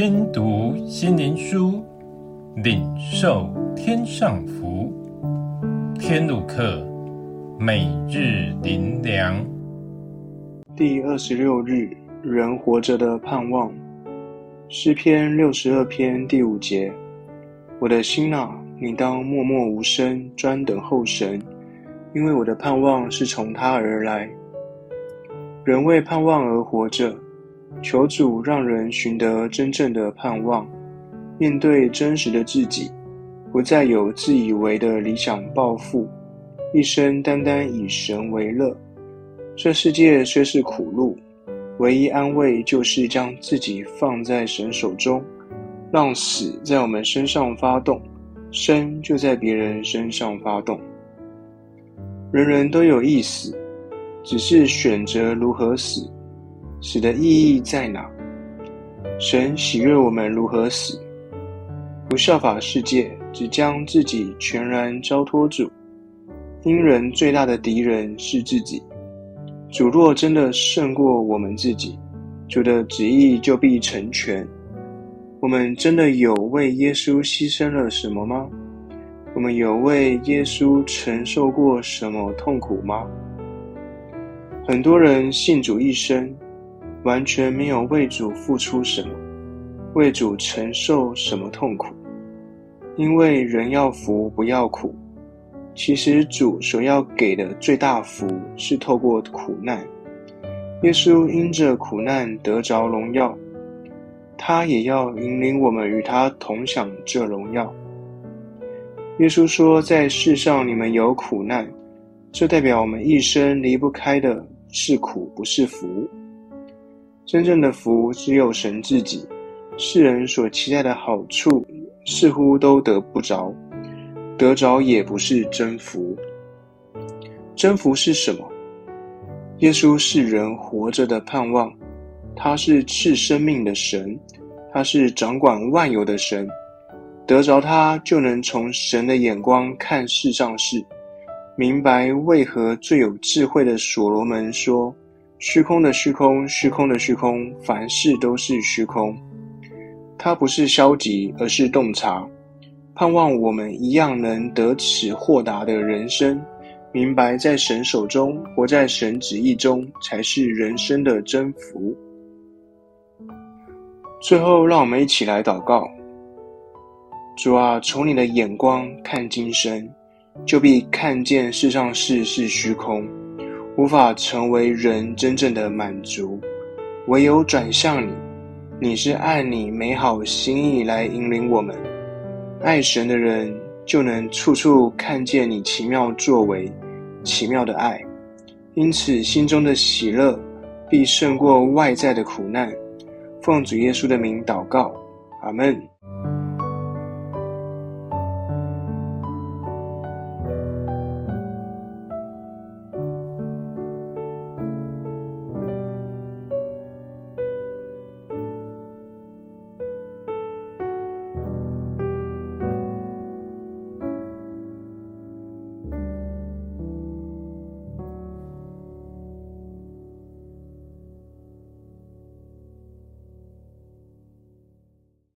听读心灵书，领受天上福。天路客，每日灵粮。第二十六日，人活着的盼望。诗篇六十二篇第五节：我的心哪，你当默默无声，专等候神，因为我的盼望是从他而来。人为盼望而活着。求主让人寻得真正的盼望，面对真实的自己，不再有自以为的理想抱负，一生单单以神为乐。这世界虽是苦路，唯一安慰就是将自己放在神手中，让死在我们身上发动，生就在别人身上发动。人人都有一死，只是选择如何死。死的意义在哪？神喜悦我们如何死？不效法世界，只将自己全然交托主。因人最大的敌人是自己。主若真的胜过我们自己，主的旨意就必成全。我们真的有为耶稣牺牲了什么吗？我们有为耶稣承受过什么痛苦吗？很多人信主一生。完全没有为主付出什么，为主承受什么痛苦，因为人要福不要苦。其实主所要给的最大福是透过苦难。耶稣因着苦难得着荣耀，他也要引领我们与他同享这荣耀。耶稣说：“在世上你们有苦难，这代表我们一生离不开的是苦，不是福。”真正的福只有神自己，世人所期待的好处似乎都得不着，得着也不是真福。真福是什么？耶稣是人活着的盼望，他是赐生命的神，他是掌管万有的神，得着他就能从神的眼光看世上事，明白为何最有智慧的所罗门说。虚空的虚空，虚空的虚空，凡事都是虚空。它不是消极，而是洞察。盼望我们一样能得此豁达的人生，明白在神手中，活在神旨意中，才是人生的真福。最后，让我们一起来祷告：主啊，从你的眼光看今生，就必看见世上事是虚空。无法成为人真正的满足，唯有转向你。你是按你美好心意来引领我们。爱神的人就能处处看见你奇妙作为、奇妙的爱，因此心中的喜乐必胜过外在的苦难。奉主耶稣的名祷告，阿门。